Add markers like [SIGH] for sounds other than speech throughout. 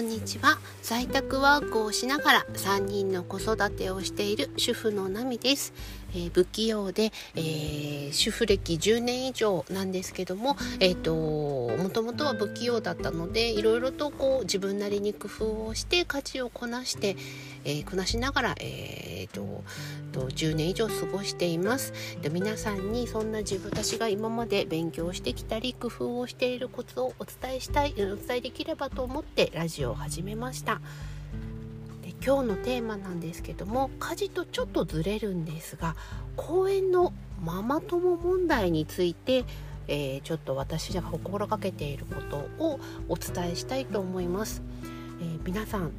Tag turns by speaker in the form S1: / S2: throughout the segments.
S1: んにちは。在宅ワークをしながら3人の子育てをしている主婦のナミです、えー、不器用で、えー、主婦歴10年以上なんですけどもえ、ー、ともともとは不器用だったのでいろいろとこう自分なりに工夫をして家事をこなして、えー、こなしながら、えーと、と10年以上過ごしています。で皆さんにそんな自分私が今まで勉強してきたり工夫をしているコツをお伝えしたいお伝えできればと思ってラジオを始めました。今日のテーマなんですけども家事とちょっとずれるんですが公園のママ友問題についてえー、ちょっと私が心がけていることをお伝えしたいと思います。えー、皆さん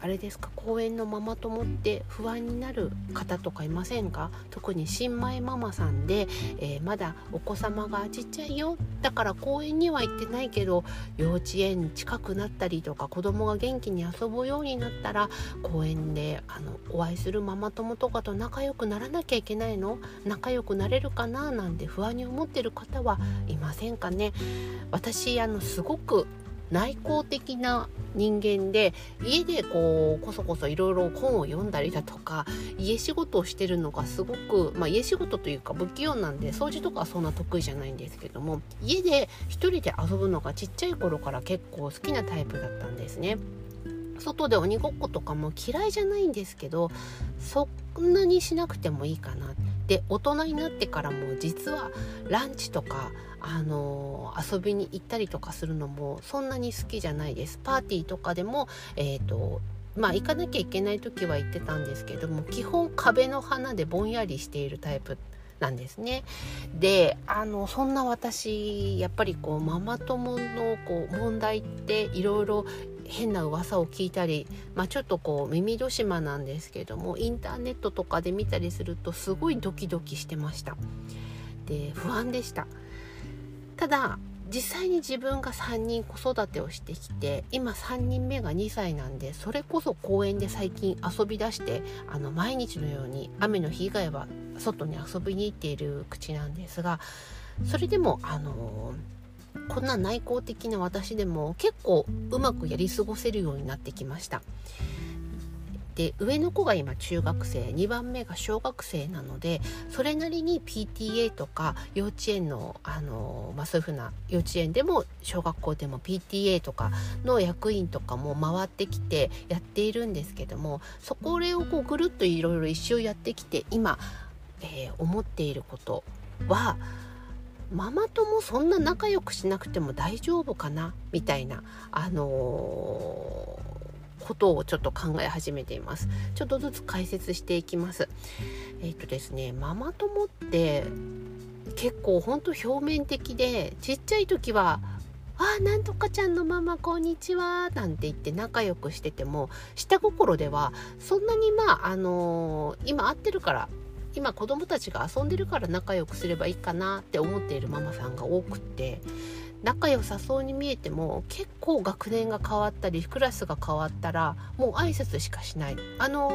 S1: あれですか？公園のママ友って不安になる方とかいませんか？特に新米ママさんで、えー、まだお子様がちっちゃいよ。だから公園には行ってないけど幼稚園近くなったりとか子供が元気に遊ぶようになったら公園であのお会いするママ友とかと仲良くならなきゃいけないの？仲良くなれるかな？なんて不安に思ってる方はいませんかね？私あのすごく内向的な人間で家でこうこそこそいろいろ本を読んだりだとか家仕事をしてるのがすごく、まあ、家仕事というか不器用なんで掃除とかはそんな得意じゃないんですけども家で一人で遊ぶのがちっちゃい頃から結構好きなタイプだったんですね。外で鬼ごっことかも嫌いじゃないんですけどそんなにしなくてもいいかなで大人になってからも実はランチとかあの遊びに行ったりとかするのもそんなに好きじゃないです。パーティーとかでもえ、ー、とまあ行かなきゃいけない時は行ってたんですけども基本壁の花でぼんやりしているタイプ。なんですね。であのそんな私やっぱりこうママ友のこう問題っていろいろ変な噂を聞いたり、まあ、ちょっとこう耳戸島なんですけどもインターネットとかで見たりするとすごいドキドキしてました。で不安でした。ただ実際に自分が3人子育てをしてきて今3人目が2歳なんでそれこそ公園で最近遊び出してあの毎日のように雨の日以外は外に遊びに行っている口なんですがそれでもあのこんな内向的な私でも結構うまくやり過ごせるようになってきました。で上の子が今中学生2番目が小学生なのでそれなりに PTA とか幼稚園のあの、まあ、そういうふうな幼稚園でも小学校でも PTA とかの役員とかも回ってきてやっているんですけどもそこをこうぐるっといろいろ一生やってきて今、えー、思っていることはママ友そんな仲良くしなくても大丈夫かなみたいなあのーことをちょっと考え始めています。ちょっとずつ解説していきます。えっ、ー、とですねママ友って結構ほんと表面的でちっちゃい時はあなんとかちゃんのママこんにちはなんて言って仲良くしてても下心ではそんなにまああのー、今会ってるから今子供たちが遊んでるから仲良くすればいいかなって思っているママさんが多くって仲良さそうに見えても結構学年が変わったりクラスが変わったらもう挨拶しかしないあのわ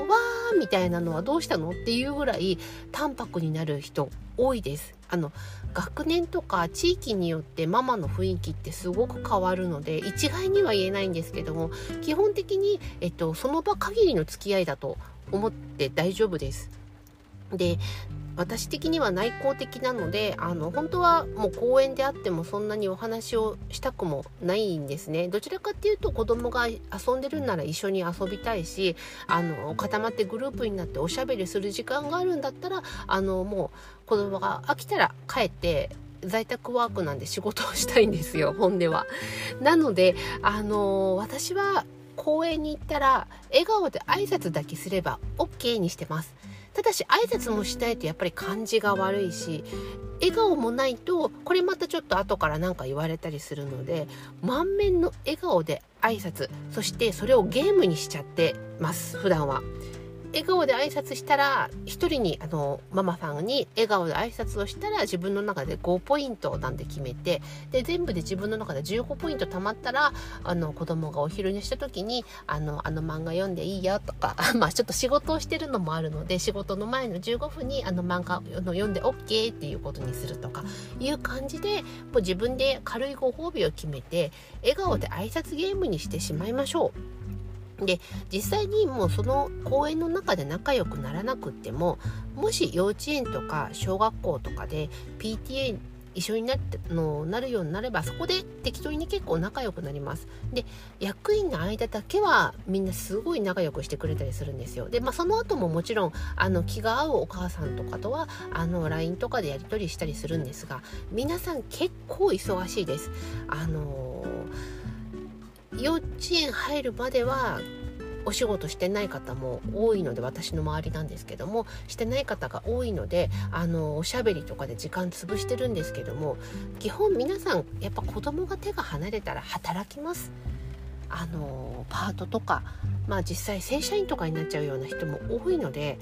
S1: ーみたいなのはどうしたのっていうぐらい淡白になる人多いですあの学年とか地域によってママの雰囲気ってすごく変わるので一概には言えないんですけども基本的に、えっと、その場限りの付き合いだと思って大丈夫です。で私的には内向的なのであの本当はもう公園であってもそんなにお話をしたくもないんですねどちらかっていうと子供が遊んでるなら一緒に遊びたいしあの固まってグループになっておしゃべりする時間があるんだったらあのもう子供が飽きたら帰って在宅ワークなんで仕事をしたいんですよ [LAUGHS] 本音は。なのであの私は公園に行ったら笑顔で挨拶だけすれば OK にしてます。ただし挨拶もしたいとやっぱり感じが悪いし笑顔もないとこれまたちょっと後から何か言われたりするので満面の笑顔で挨拶そしてそれをゲームにしちゃってます普段は。笑顔で挨拶したら1人にあのママさんに笑顔で挨拶をしたら自分の中で5ポイントなんて決めてで全部で自分の中で15ポイント貯まったらあの子供がお昼寝した時にあのあの漫画読んでいいよとか [LAUGHS] まあちょっと仕事をしてるのもあるので仕事の前の15分にあの漫画の読んで OK っていうことにするとかいう感じでもう自分で軽いご褒美を決めて笑顔で挨拶ゲームにしてしまいましょう。で実際にもうその公園の中で仲良くならなくってももし幼稚園とか小学校とかで PTA 一緒になってのなるようになればそこで適当に、ね、結構仲良くなります。で役員の間だけはみんなすごい仲良くしてくれたりするんですよ。でまあその後ももちろんあの気が合うお母さんとかとはあの LINE とかでやり取りしたりするんですが皆さん結構忙しいです。あのー幼稚園入るまではお仕事してない方も多いので私の周りなんですけどもしてない方が多いのであのおしゃべりとかで時間潰してるんですけども基本皆さんやっぱ子供が手が離れたら働きます。あのパートとか、まあ、実際正社員とかになっちゃうような人も多いので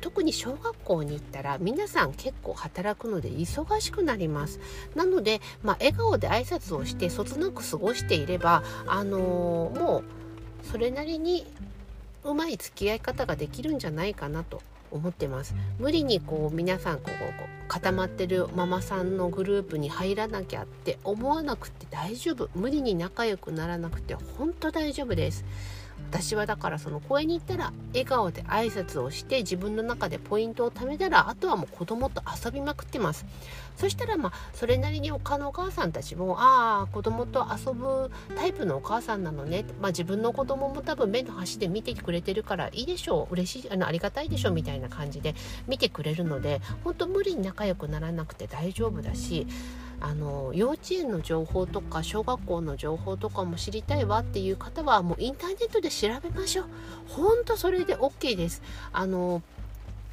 S1: 特に小学校に行ったら皆さん結構働くので忙しくなります。なので、まあ、笑顔で挨拶をしてそつなく過ごしていれば、あのもうそれなりにうまい付き合い方ができるんじゃないかなと思ってます。無理にこう皆さんこう固まってるママさんのグループに入らなきゃって思わなくて大丈夫。無理に仲良くならなくて本当大丈夫です。私はだからその公園に行ったら笑顔で挨拶をして自分の中でポイントを貯めたらあとはもう子供と遊びまくってます。そしたらまあそれなりに他のお母さんたちもああ子供と遊ぶタイプのお母さんなのね、まあ、自分の子供も多分目の端で見てくれてるからいいでしょう。嬉しいあのありがたいでしょみたいな感じで見てくれるので本当無理に仲良くならなくて大丈夫だしあの幼稚園の情報とか小学校の情報とかも知りたいわっていう方はもうインターネットで調べましょう。ほんとそれで OK です。あの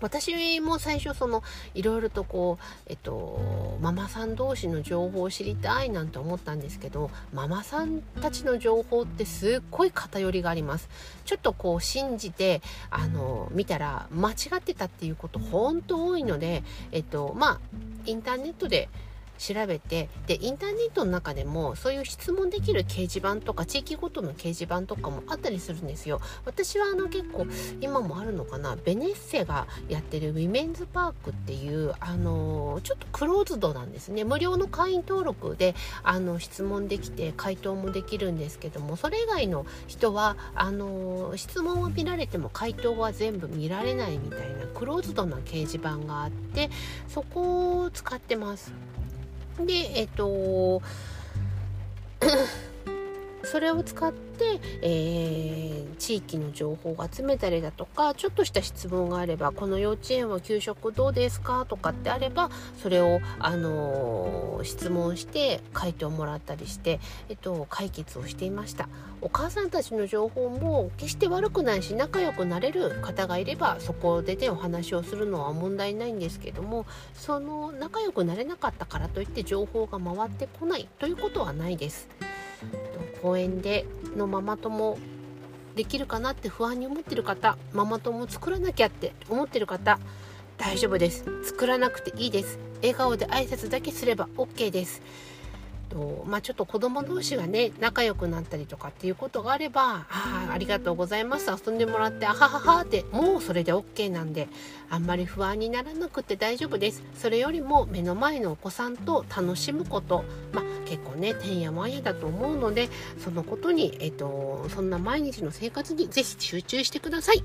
S1: 私も最初そのいろいろとこうえっとママさん同士の情報を知りたいなんて思ったんですけどママさんたちの情報ってすっごい偏りがありますちょっとこう信じてあの見たら間違ってたっていうこと本当多いのでえっとまあインターネットで調べてでインターネットの中でもそういう質問できる掲示板とか地域ごとの掲示板とかもあったりするんですよ。私はあの結構今もあるのかな。ベネッセがやってるウィメンズパークっていうあのちょっとクローズドなんですね。無料の会員登録であの質問できて回答もできるんですけどもそれ以外の人はあの質問を見られても回答は全部見られないみたいなクローズドな掲示板があってそこを使ってます。でえっとそれを使って、えー、地域の情報を集めたりだとかちょっとした質問があればこの幼稚園は給食どうですかとかってあればそれを、あのー、質問して回答をもらったりして、えっと、解決をしていましたお母さんたちの情報も決して悪くないし仲良くなれる方がいればそこでねお話をするのは問題ないんですけどもその仲良くなれなかったからといって情報が回ってこないということはないです。公園でのママ友できるかなって不安に思ってる方ママ友作らなきゃって思ってる方大丈夫です。作らなくていいです。笑顔で挨拶だけすれば OK です。とまあ、ちょっと子供同士がね仲良くなったりとかっていうことがあれば「あありがとうございます」遊んでもらって「あははは」ってもうそれで OK なんであんまり不安にならなくて大丈夫ですそれよりも目の前のお子さんと楽しむことまあ結構ねてんやわんやだと思うのでそのことに、えっと、そんな毎日の生活に是非集中してください。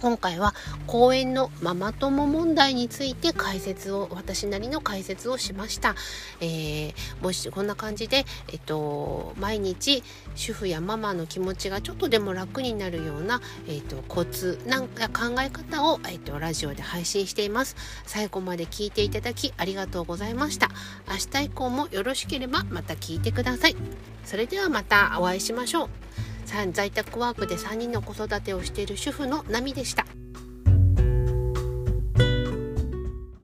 S1: 今回は公園のママ友問題について解説を私なりの解説をしました、えー、もしこんな感じで、えっと、毎日主婦やママの気持ちがちょっとでも楽になるような、えっと、コツなんか考え方を、えっと、ラジオで配信しています。最後まで聞いていただきありがとうございました。明日以降もよろしければまた聞いてください。それではまたお会いしましょう。在宅ワークで3人の子育てをしている主婦のナミでした。